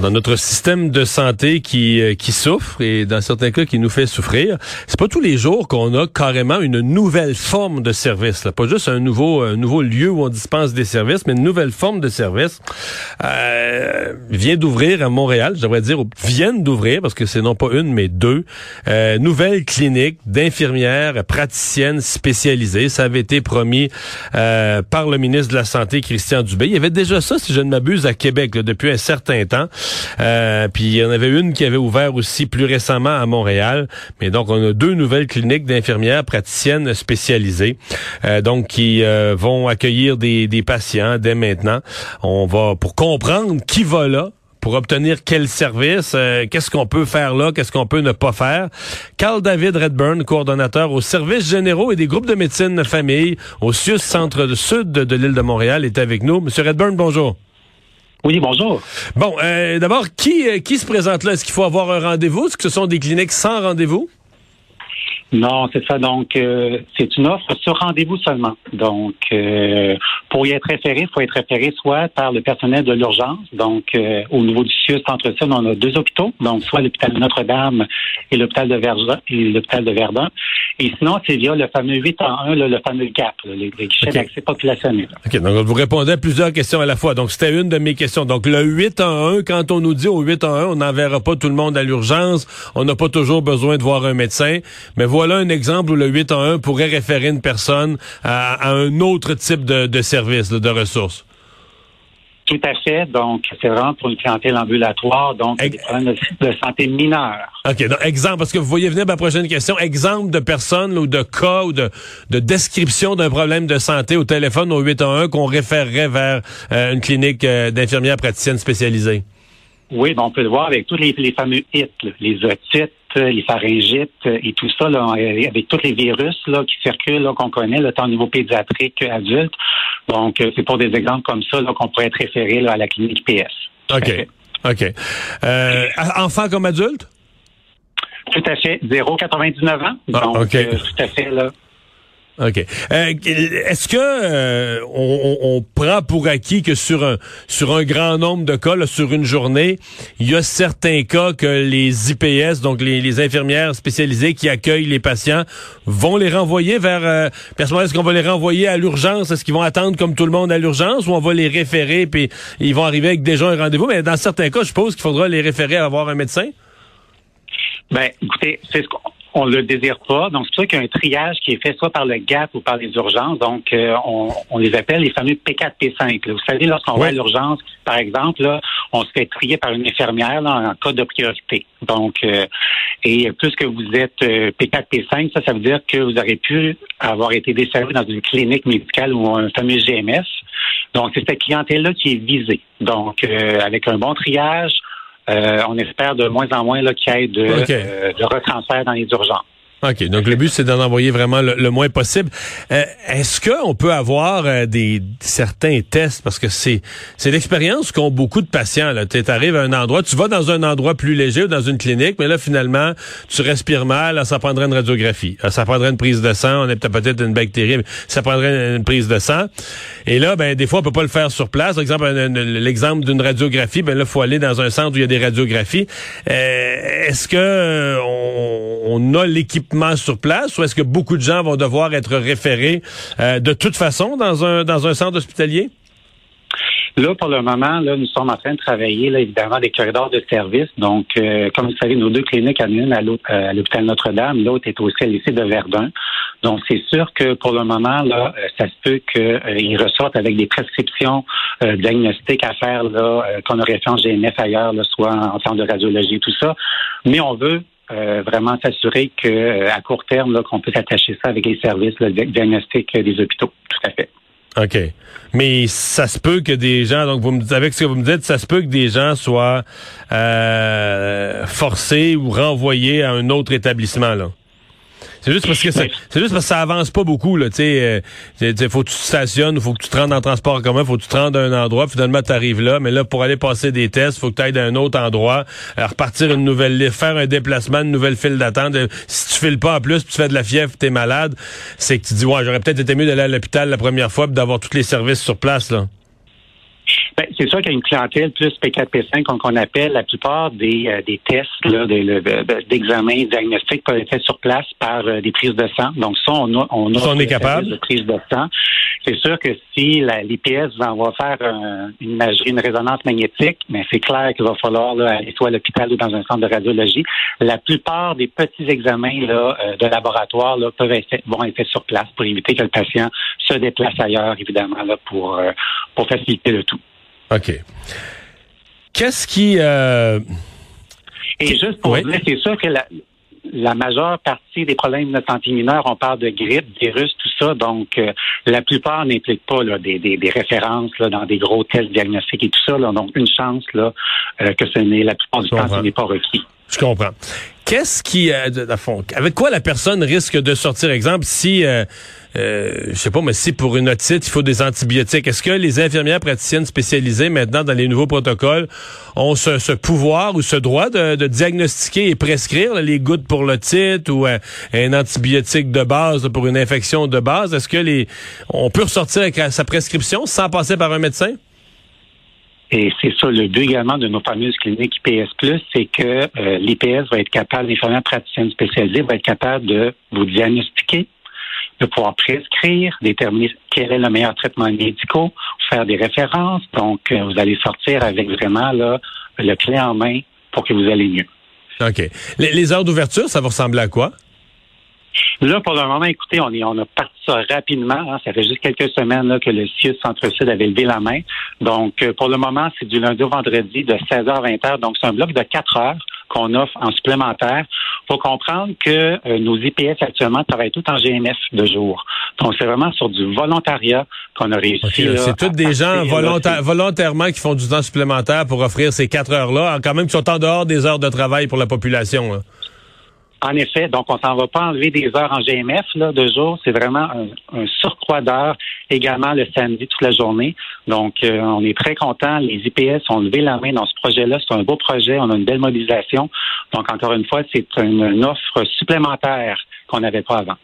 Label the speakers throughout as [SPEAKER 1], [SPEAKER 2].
[SPEAKER 1] Dans notre système de santé qui, euh, qui souffre et dans certains cas qui nous fait souffrir, c'est pas tous les jours qu'on a carrément une nouvelle forme de service. Là. Pas juste un nouveau, un nouveau lieu où on dispense des services, mais une nouvelle forme de service euh, vient d'ouvrir à Montréal, je devrais dire, viennent d'ouvrir, parce que c'est non pas une, mais deux, euh, nouvelles cliniques d'infirmières praticiennes spécialisées. Ça avait été promis euh, par le ministre de la Santé, Christian Dubé. Il y avait déjà ça, si je ne m'abuse, à Québec là, depuis un certain temps. Euh, puis il y en avait une qui avait ouvert aussi plus récemment à Montréal. Mais donc on a deux nouvelles cliniques d'infirmières praticiennes spécialisées, euh, donc qui euh, vont accueillir des, patients dès maintenant. On va pour comprendre qui va là pour obtenir quel service, qu'est-ce qu'on peut faire là, qu'est-ce qu'on peut ne pas faire. Carl David Redburn, coordonnateur aux services généraux et des groupes de médecine de famille au CIUS Centre Sud de l'île de Montréal, est avec nous. Monsieur Redburn, bonjour.
[SPEAKER 2] Oui, bonjour.
[SPEAKER 1] Bon, euh, d'abord, qui, euh, qui se présente là? Est-ce qu'il faut avoir un rendez-vous? Est-ce que ce sont des cliniques sans rendez-vous?
[SPEAKER 2] Non, c'est ça. Donc, euh, c'est une offre sur rendez-vous seulement. Donc, euh, pour y être référé, il faut être référé soit par le personnel de l'urgence. Donc, euh, au niveau du CIUS Centre Sud, on a deux hôpitaux. Donc, soit l'hôpital de Notre-Dame et l'hôpital de Verdun. Et l'hôpital de Verdun. Et sinon, c'est via le fameux 8 en 1, le fameux GAP, les, guichets d'accès populationnel.
[SPEAKER 1] OK. Donc, vous répondez à plusieurs questions à la fois. Donc, c'était une de mes questions. Donc, le 8 en 1, quand on nous dit au 8 en 1, on n'enverra pas tout le monde à l'urgence. On n'a pas toujours besoin de voir un médecin. Mais voilà un exemple où le 8 en 1 pourrait référer une personne à, un autre type de, service, de ressources.
[SPEAKER 2] Tout à fait. Donc, c'est vraiment pour une clientèle ambulatoire, donc des problèmes de, santé mineurs.
[SPEAKER 1] OK. Donc, exemple, parce que vous voyez venir ma prochaine question, exemple de personnes ou de cas ou de, description d'un problème de santé au téléphone au 811 qu'on référerait vers euh, une clinique euh, d'infirmières praticiennes spécialisées.
[SPEAKER 2] Oui, ben, on peut le voir avec tous les, fameux hits, les otites, les pharyngites et tout ça, là, avec tous les virus là, qui circulent, qu'on connaît, le temps au niveau pédiatrique adulte. Donc, euh, c'est pour des exemples comme ça qu'on pourrait être référé à la clinique PS.
[SPEAKER 1] OK. OK. Euh, enfant comme adulte?
[SPEAKER 2] Tout à fait. 0,99 ans. Ah, Donc, euh, tout à fait, là.
[SPEAKER 1] OK. Euh, est-ce que euh, on, prend pour acquis que sur un sur un grand nombre de cas, sur une journée, il y a certains cas que les IPS, donc les, infirmières spécialisées qui accueillent les patients, vont les renvoyer vers euh, est-ce qu'on va les renvoyer à l'urgence? Est-ce qu'ils vont attendre comme tout le monde à l'urgence ou on va les référer puis ils vont arriver avec déjà un rendez-vous? Mais dans certains cas, je suppose qu'il faudra les référer à avoir un médecin?
[SPEAKER 2] Ben, écoutez, c'est ce qu'on on le désire pas. Donc, c'est pour ça qu'il y a un triage qui est fait soit par le GAP ou par les urgences. Donc, euh, on, les appelle les fameux P4, P5. Vous savez, lorsqu'on va à l'urgence, par exemple, là, on se fait trier par une infirmière en cas de priorité. Donc, euh, et plus que vous êtes euh, P4, P5, ça, ça veut dire que vous aurez pu avoir été desservi dans une clinique médicale ou un fameux GMS. Donc, c'est cette clientèle-là qui est visée. Donc, avec un bon triage, euh, on espère de moins en moins qu'il y ait de, euh, de retransfert dans les urgences.
[SPEAKER 1] OK. Donc, le but, c'est d'en envoyer vraiment le, moins possible. Euh, est-ce qu'on peut avoir euh, des certains tests? Parce que c'est c'est l'expérience qu'ont beaucoup de patients. Tu arrives à un endroit, tu vas dans un endroit plus léger ou dans une clinique, mais là, finalement, tu respires mal, ça prendrait une radiographie. Ça prendrait une prise de sang. On est peut-être une bactérie, mais ça prendrait une prise de sang. Et là, ben des fois, on peut pas le faire sur place. Par exemple, l'exemple d'une radiographie, ben là, faut aller dans un centre où il y a des radiographies. Euh, est-ce que on a l'équipement sur place ou est-ce que beaucoup de gens vont devoir être référés euh, de toute façon dans un, dans un centre hospitalier?
[SPEAKER 2] Là, pour le moment, là, nous sommes en train de travailler, là, évidemment, des corridors de service. Donc, euh, comme vous savez, nos deux cliniques, en une à euh, l'hôpital Notre-Dame, l'autre est à lycée de Verdun. Donc, c'est sûr que pour le moment, là, ça se peut qu'ils ressortent avec des prescriptions diagnostiques à faire qu'on aurait fait en GNF ailleurs, soit en centre de radiologie, tout ça. Mais on veut euh, vraiment s'assurer que euh, à court terme, qu'on puisse attacher ça avec les services le diagnostic des hôpitaux. Tout à fait.
[SPEAKER 1] OK. Mais ça se peut que des gens, donc vous me avec ce que vous me dites, ça se peut que des gens soient euh, forcés ou renvoyés à un autre établissement, là? C'est juste parce que c'est juste parce que ça avance pas beaucoup là. Tu sais, euh, faut que tu te stationnes, faut que tu te rendes en transport commun, faut que tu te rendes à un endroit. Finalement, tu arrives là, mais là pour aller passer des tests, faut que tu ailles à un autre endroit, euh, repartir une nouvelle, faire un déplacement, une nouvelle file d'attente. Si tu files pas en plus, puis tu fais de la fièvre, t'es malade, c'est que tu dis ouais, j'aurais peut-être été mieux d'aller à l'hôpital la première fois, d'avoir tous les services sur place là.
[SPEAKER 2] Ben, c'est sûr qu'il y a une clientèle plus P4P5 qu'on appelle. La plupart des, euh, des tests d'examen diagnostiques peuvent être faits sur place par euh, des prises de sang. Donc ça, on a, on,
[SPEAKER 1] a on est capable
[SPEAKER 2] de prise de sang. C'est sûr que si l'IPS va faire une imagerie, une résonance magnétique, mais c'est clair qu'il va falloir là, aller soit à l'hôpital ou dans un centre de radiologie. La plupart des petits examens là, euh, de laboratoire là, peuvent être vont être faits sur place pour éviter que le patient se déplace ailleurs, évidemment, là, pour, pour faciliter le tout.
[SPEAKER 1] OK. Qu'est-ce qui... Euh...
[SPEAKER 2] Et juste pour dire, c'est sûr que la, la majeure partie des problèmes de santé mineure, on parle de grippe, virus, tout ça. Donc, euh, la plupart n'impliquent pas là, des, des, des, références là, dans des gros tests diagnostiques et tout ça. Là. Donc, une chance là, euh, que ce n'est la plupart du temps, ce n'est pas requis.
[SPEAKER 1] Je comprends. Qu'est-ce qui, euh, fond, avec quoi la personne risque de sortir, exemple, si, euh, euh, je sais pas, mais si pour une otite, il faut des antibiotiques, est-ce que les infirmières praticiennes spécialisées maintenant dans les nouveaux protocoles ont ce, pouvoir ou ce droit de, diagnostiquer et prescrire les gouttes pour l'otite ou un antibiotique de base pour une infection de base? Est-ce que les, on peut ressortir avec sa prescription sans passer par un médecin?
[SPEAKER 2] Et c'est ça le but également de nos fameuses cliniques IPS+, c'est que euh, l'IPS va être capable, l'infirmière praticienne spécialisée va être capable de vous diagnostiquer, de pouvoir prescrire, déterminer quel est le meilleur traitement médical, faire des références. Donc, euh, vous allez sortir avec vraiment là, le clé en main pour que vous allez mieux.
[SPEAKER 1] OK. les heures d'ouverture, ça va ressembler à quoi?
[SPEAKER 2] Là, pour le moment, écoutez, on, est, on a parti ça rapidement. Hein. Ça fait juste quelques semaines là, que le CIUS Centre-Sud avait levé la main. Donc, euh, pour le moment, c'est du lundi au vendredi de 16h à 20h. Donc, c'est un bloc de 4 heures qu'on offre en supplémentaire. Il faut comprendre que euh, nos IPS actuellement travaillent tout en GMF de jour. Donc, c'est vraiment sur du volontariat qu'on a réussi.
[SPEAKER 1] c'est tous des gens volontairement qui font du temps supplémentaire pour offrir ces quatre heures-là, quand même qui sont en dehors des heures de travail pour la population.
[SPEAKER 2] En effet, donc on s'en va pas enlever des heures en GMF là, de jour. C'est vraiment un, surcroît d'heures également le samedi toute la journée. Donc euh, on est très content. Les IPS ont levé la main dans ce projet-là. C'est un beau projet. On a une belle mobilisation. Donc encore une fois, c'est une, offre supplémentaire qu'on n'avait pas avant.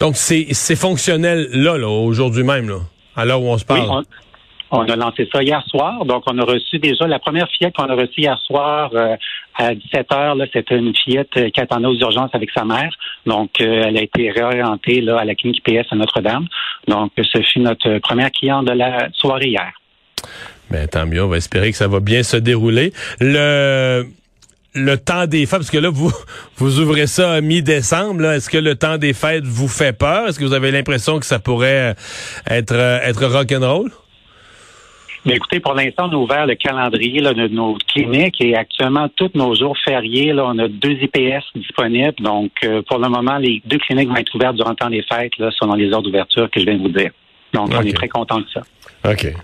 [SPEAKER 1] Donc c'est fonctionnel là, là aujourd'hui même là, à l'heure où on se parle.
[SPEAKER 2] On a lancé ça hier soir. Donc, on a reçu déjà la première fillette qu'on a reçue hier soir euh, à 17 heures. C'était une fillette euh, qui attendait aux urgences avec sa mère. Donc, euh, elle a été réorientée là, à la clinique PS à Notre-Dame. Donc, ce fut notre première cliente de la soirée hier.
[SPEAKER 1] Mais tant mieux. On va espérer que ça va bien se dérouler. Le le temps des fêtes, parce que là, vous, vous ouvrez ça à mi-décembre, est-ce que le temps des fêtes vous fait peur? Est-ce que vous avez l'impression que ça pourrait être, être rock'n'roll?
[SPEAKER 2] Mais écoutez, pour l'instant, on a ouvert le calendrier de nos cliniques et actuellement, tous nos jours fériés, là, on a deux IPS disponibles. Donc, euh, pour le moment, les deux cliniques vont être ouvertes durant le temps des fêtes, là, selon les heures d'ouverture que je viens de vous dire. Donc, on est très content de ça.
[SPEAKER 1] OK.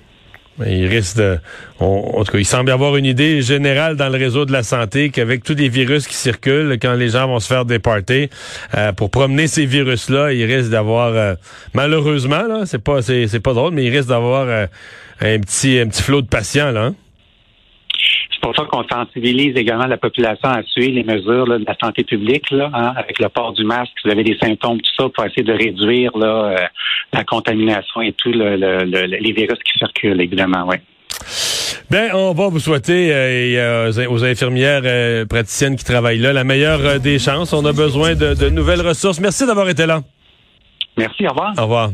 [SPEAKER 1] Il risque de. en tout cas, il semble y avoir une idée générale dans le réseau de la santé qu'avec tous les virus qui circulent, quand les gens vont se faire départer, euh, pour promener ces virus-là, il risque d'avoir euh, malheureusement, là, c'est pas c'est, pas drôle, mais il risque d'avoir euh, un petit un petit flot de patients là. Hein?
[SPEAKER 2] C'est pour ça qu'on sensibilise également la population à suivre les mesures de la santé publique, là, hein, avec le port du masque, si vous avez des symptômes, tout ça, pour essayer de réduire là, euh, la contamination et tous les virus qui circulent, évidemment, oui.
[SPEAKER 1] Ben, on va vous souhaiter euh, aux infirmières euh, praticiennes qui travaillent là la meilleure des chances. On a besoin de, de nouvelles ressources. Merci d'avoir été là.
[SPEAKER 2] Merci, au revoir.
[SPEAKER 1] Au revoir.